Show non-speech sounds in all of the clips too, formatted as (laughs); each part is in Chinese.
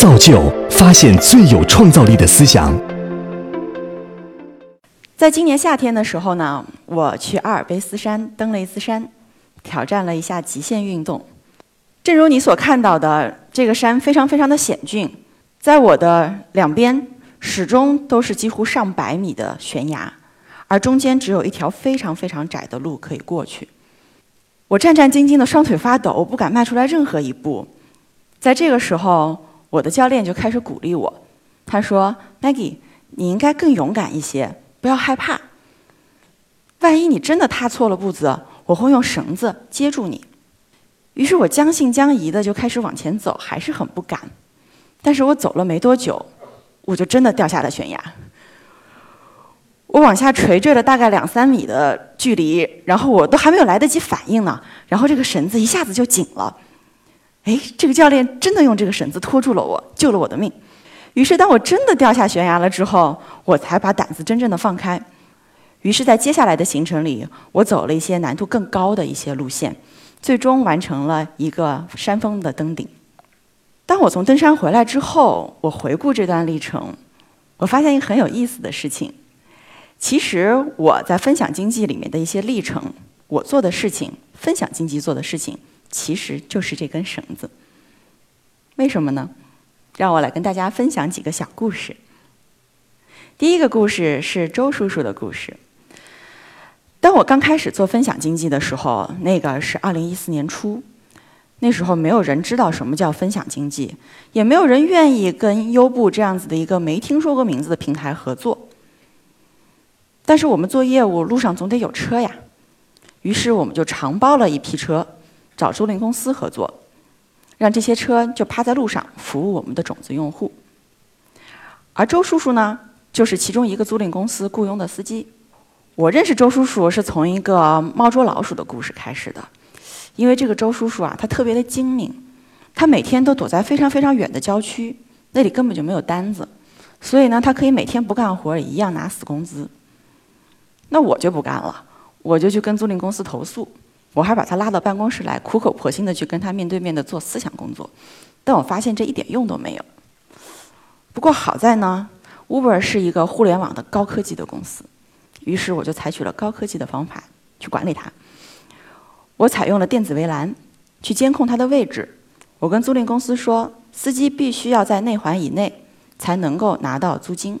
造就发现最有创造力的思想。在今年夏天的时候呢，我去阿尔卑斯山登了一次山，挑战了一下极限运动。正如你所看到的，这个山非常非常的险峻，在我的两边始终都是几乎上百米的悬崖，而中间只有一条非常非常窄的路可以过去。我战战兢兢的双腿发抖，不敢迈出来任何一步。在这个时候，我的教练就开始鼓励我，他说：“Maggie，你应该更勇敢一些，不要害怕。万一你真的踏错了步子，我会用绳子接住你。”于是我将信将疑的就开始往前走，还是很不敢。但是我走了没多久，我就真的掉下了悬崖。我往下垂坠了大概两三米的距离，然后我都还没有来得及反应呢，然后这个绳子一下子就紧了。哎，这个教练真的用这个绳子拖住了我，救了我的命。于是当我真的掉下悬崖了之后，我才把胆子真正的放开。于是，在接下来的行程里，我走了一些难度更高的一些路线，最终完成了一个山峰的登顶。当我从登山回来之后，我回顾这段历程，我发现一个很有意思的事情。其实我在分享经济里面的一些历程，我做的事情，分享经济做的事情，其实就是这根绳子。为什么呢？让我来跟大家分享几个小故事。第一个故事是周叔叔的故事。当我刚开始做分享经济的时候，那个是二零一四年初，那时候没有人知道什么叫分享经济，也没有人愿意跟优步这样子的一个没听说过名字的平台合作。但是我们做业务，路上总得有车呀，于是我们就承包了一批车，找租赁公司合作，让这些车就趴在路上服务我们的种子用户。而周叔叔呢，就是其中一个租赁公司雇佣的司机。我认识周叔叔是从一个猫捉老鼠的故事开始的，因为这个周叔叔啊，他特别的精明，他每天都躲在非常非常远的郊区，那里根本就没有单子，所以呢，他可以每天不干活也一样拿死工资。那我就不干了，我就去跟租赁公司投诉，我还把他拉到办公室来，苦口婆心的去跟他面对面的做思想工作，但我发现这一点用都没有。不过好在呢，Uber 是一个互联网的高科技的公司，于是我就采取了高科技的方法去管理它。我采用了电子围栏去监控它的位置，我跟租赁公司说，司机必须要在内环以内才能够拿到租金。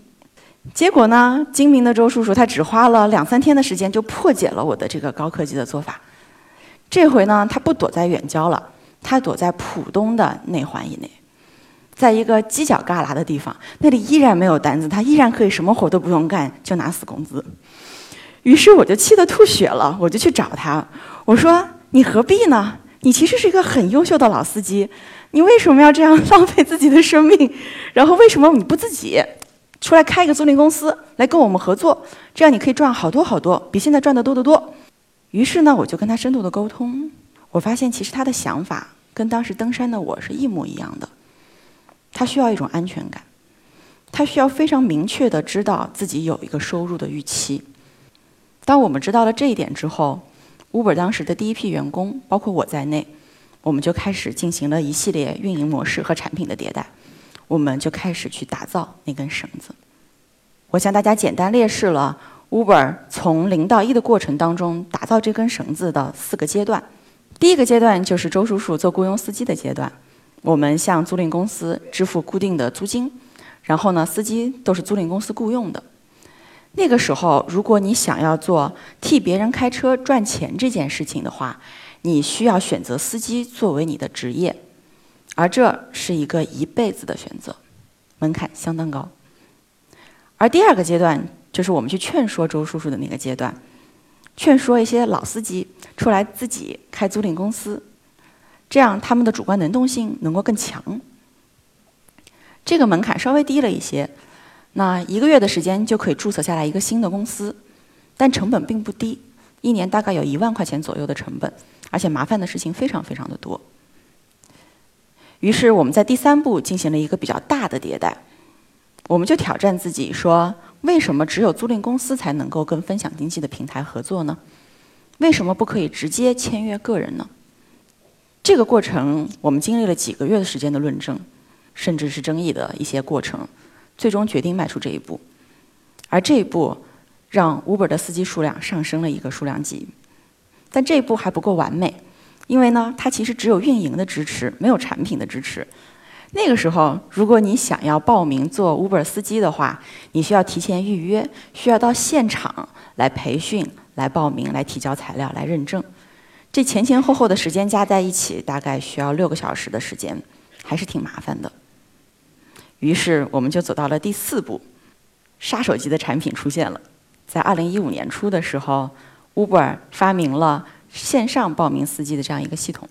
结果呢？精明的周叔叔他只花了两三天的时间就破解了我的这个高科技的做法。这回呢，他不躲在远郊了，他躲在浦东的内环以内，在一个犄角旮旯的地方，那里依然没有单子，他依然可以什么活都不用干就拿死工资。于是我就气得吐血了，我就去找他，我说：“你何必呢？你其实是一个很优秀的老司机，你为什么要这样 (laughs) 浪费自己的生命？然后为什么你不自己？”出来开一个租赁公司来跟我们合作，这样你可以赚好多好多，比现在赚的多得多。于是呢，我就跟他深度的沟通，我发现其实他的想法跟当时登山的我是一模一样的。他需要一种安全感，他需要非常明确的知道自己有一个收入的预期。当我们知道了这一点之后，Uber 当时的第一批员工，包括我在内，我们就开始进行了一系列运营模式和产品的迭代。我们就开始去打造那根绳子。我向大家简单列示了 Uber 从零到一的过程当中打造这根绳子的四个阶段。第一个阶段就是周叔叔做雇佣司机的阶段，我们向租赁公司支付固定的租金，然后呢，司机都是租赁公司雇佣的。那个时候，如果你想要做替别人开车赚钱这件事情的话，你需要选择司机作为你的职业。而这是一个一辈子的选择，门槛相当高。而第二个阶段就是我们去劝说周叔叔的那个阶段，劝说一些老司机出来自己开租赁公司，这样他们的主观能动性能够更强。这个门槛稍微低了一些，那一个月的时间就可以注册下来一个新的公司，但成本并不低，一年大概有一万块钱左右的成本，而且麻烦的事情非常非常的多。于是我们在第三步进行了一个比较大的迭代，我们就挑战自己说：为什么只有租赁公司才能够跟分享经济的平台合作呢？为什么不可以直接签约个人呢？这个过程我们经历了几个月的时间的论证，甚至是争议的一些过程，最终决定迈出这一步。而这一步让 Uber 的司机数量上升了一个数量级，但这一步还不够完美，因为呢，它其实只有运营的支持，没有产品的支持。那个时候，如果你想要报名做 Uber 司机的话，你需要提前预约，需要到现场来培训、来报名、来提交材料、来认证。这前前后后的时间加在一起，大概需要六个小时的时间，还是挺麻烦的。于是，我们就走到了第四步，杀手级的产品出现了。在二零一五年初的时候，Uber 发明了线上报名司机的这样一个系统。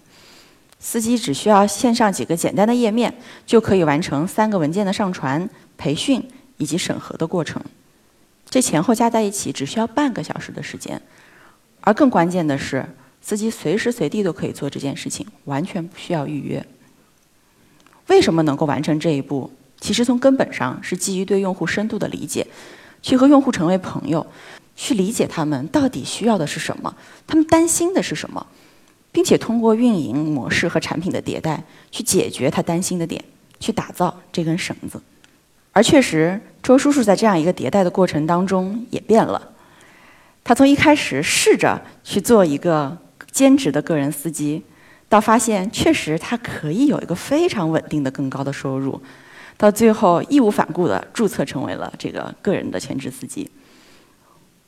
司机只需要线上几个简单的页面，就可以完成三个文件的上传、培训以及审核的过程。这前后加在一起只需要半个小时的时间。而更关键的是，司机随时随地都可以做这件事情，完全不需要预约。为什么能够完成这一步？其实从根本上是基于对用户深度的理解，去和用户成为朋友，去理解他们到底需要的是什么，他们担心的是什么，并且通过运营模式和产品的迭代，去解决他担心的点，去打造这根绳子。而确实，周叔叔在这样一个迭代的过程当中也变了。他从一开始试着去做一个。兼职的个人司机，到发现确实他可以有一个非常稳定的更高的收入，到最后义无反顾的注册成为了这个个人的全职司机。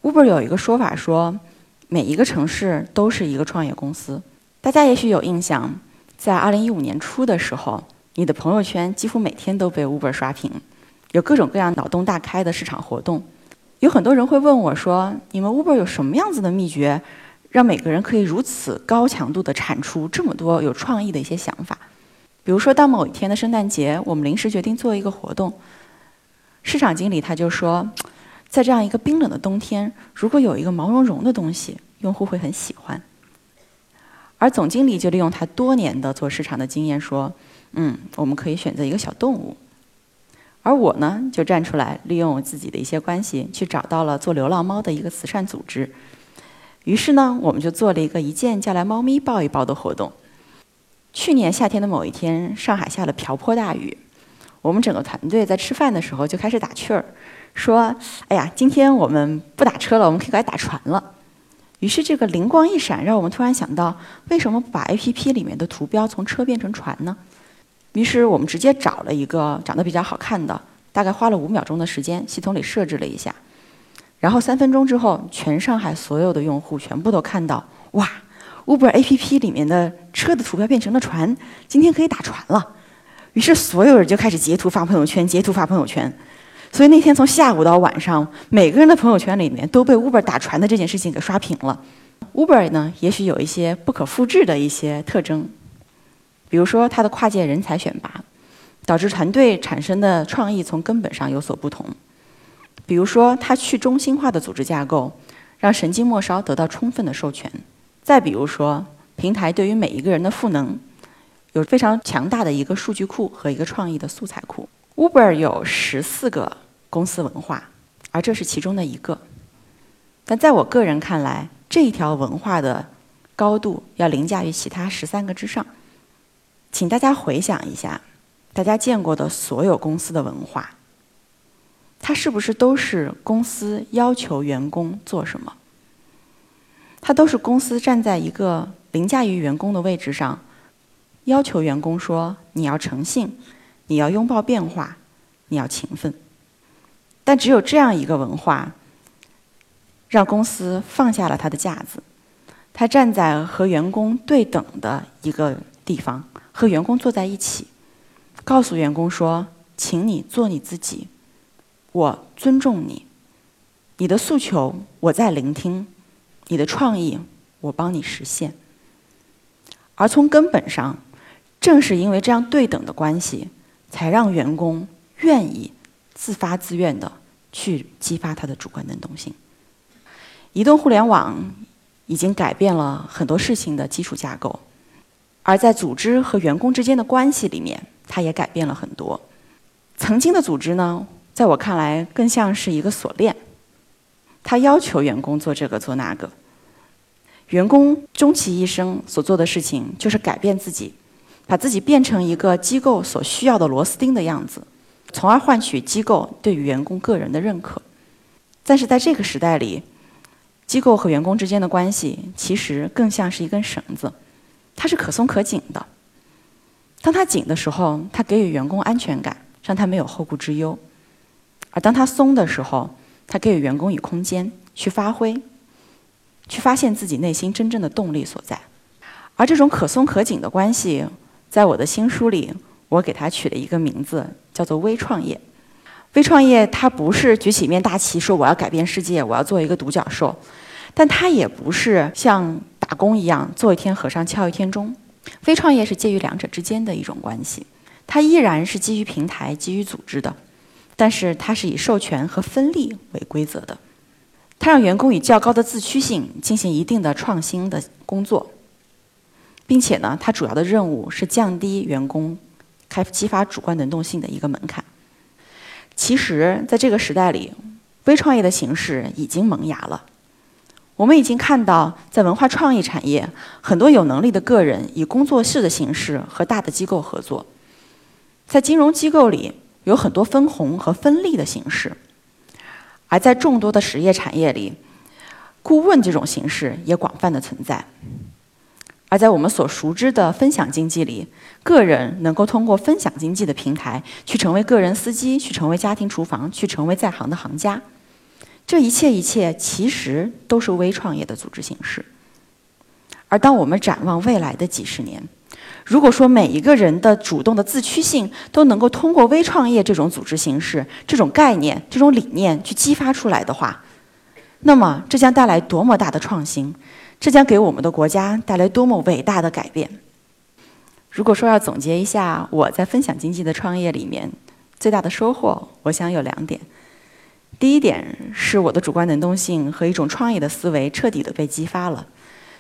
Uber 有一个说法说，每一个城市都是一个创业公司。大家也许有印象，在2015年初的时候，你的朋友圈几乎每天都被 Uber 刷屏，有各种各样脑洞大开的市场活动。有很多人会问我说：“你们 Uber 有什么样子的秘诀？”让每个人可以如此高强度的产出这么多有创意的一些想法，比如说，当某一天的圣诞节，我们临时决定做一个活动，市场经理他就说，在这样一个冰冷的冬天，如果有一个毛茸茸的东西，用户会很喜欢。而总经理就利用他多年的做市场的经验说，嗯，我们可以选择一个小动物。而我呢，就站出来，利用我自己的一些关系，去找到了做流浪猫的一个慈善组织。于是呢，我们就做了一个一键叫来猫咪抱一抱的活动。去年夏天的某一天，上海下了瓢泼大雨，我们整个团队在吃饭的时候就开始打趣儿，说：“哎呀，今天我们不打车了，我们可以改打船了。”于是这个灵光一闪，让我们突然想到，为什么不把 APP 里面的图标从车变成船呢？于是我们直接找了一个长得比较好看的，大概花了五秒钟的时间，系统里设置了一下。然后三分钟之后，全上海所有的用户全部都看到，哇，Uber APP 里面的车的图标变成了船，今天可以打船了。于是所有人就开始截图发朋友圈，截图发朋友圈。所以那天从下午到晚上，每个人的朋友圈里面都被 Uber 打船的这件事情给刷屏了。Uber 呢，也许有一些不可复制的一些特征，比如说它的跨界人才选拔，导致团队产生的创意从根本上有所不同。比如说，它去中心化的组织架构，让神经末梢得到充分的授权；再比如说，平台对于每一个人的赋能，有非常强大的一个数据库和一个创意的素材库。Uber 有十四个公司文化，而这是其中的一个。但在我个人看来，这一条文化的高度要凌驾于其他十三个之上。请大家回想一下，大家见过的所有公司的文化。它是不是都是公司要求员工做什么？它都是公司站在一个凌驾于员工的位置上，要求员工说：“你要诚信，你要拥抱变化，你要勤奋。”但只有这样一个文化，让公司放下了他的架子，他站在和员工对等的一个地方，和员工坐在一起，告诉员工说：“请你做你自己。”我尊重你，你的诉求我在聆听，你的创意我帮你实现。而从根本上，正是因为这样对等的关系，才让员工愿意自发自愿的去激发他的主观能动性。移动互联网已经改变了很多事情的基础架构，而在组织和员工之间的关系里面，它也改变了很多。曾经的组织呢？在我看来，更像是一个锁链，它要求员工做这个做那个。员工终其一生所做的事情，就是改变自己，把自己变成一个机构所需要的螺丝钉的样子，从而换取机构对于员工个人的认可。但是在这个时代里，机构和员工之间的关系其实更像是一根绳子，它是可松可紧的。当它紧的时候，它给予员工安全感，让他没有后顾之忧；而当它松的时候，它给予员工以空间去发挥，去发现自己内心真正的动力所在。而这种可松可紧的关系，在我的新书里，我给它取了一个名字，叫做“微创业”。微创业，它不是举起一面大旗说我要改变世界，我要做一个独角兽，但它也不是像打工一样做一天和尚敲一天钟。微创业是介于两者之间的一种关系，它依然是基于平台、基于组织的，但是它是以授权和分利为规则的。它让员工以较高的自驱性进行一定的创新的工作，并且呢，它主要的任务是降低员工开激发主观能动性的一个门槛。其实，在这个时代里，微创业的形式已经萌芽了。我们已经看到，在文化创意产业，很多有能力的个人以工作室的形式和大的机构合作；在金融机构里，有很多分红和分利的形式；而在众多的实业产业里，顾问这种形式也广泛的存在。而在我们所熟知的分享经济里，个人能够通过分享经济的平台去成为个人司机，去成为家庭厨房，去成为在行的行家。这一切一切其实都是微创业的组织形式。而当我们展望未来的几十年，如果说每一个人的主动的自驱性都能够通过微创业这种组织形式、这种概念、这种理念去激发出来的话，那么这将带来多么大的创新！这将给我们的国家带来多么伟大的改变！如果说要总结一下我在分享经济的创业里面最大的收获，我想有两点。第一点是我的主观能动性和一种创业的思维彻底的被激发了，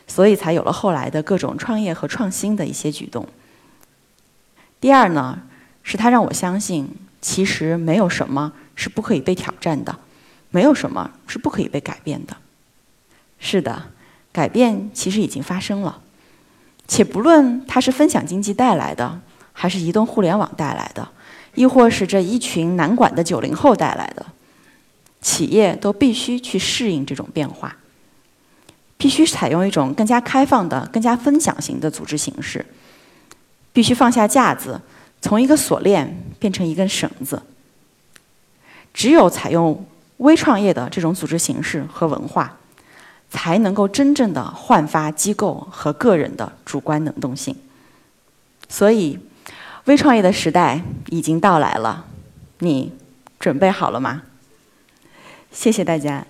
所以才有了后来的各种创业和创新的一些举动。第二呢，是它让我相信，其实没有什么是不可以被挑战的，没有什么是不可以被改变的。是的。改变其实已经发生了，且不论它是分享经济带来的，还是移动互联网带来的，亦或是这一群难管的九零后带来的，企业都必须去适应这种变化，必须采用一种更加开放的、更加分享型的组织形式，必须放下架子，从一个锁链变成一根绳子。只有采用微创业的这种组织形式和文化。才能够真正的焕发机构和个人的主观能动性。所以，微创业的时代已经到来了，你准备好了吗？谢谢大家。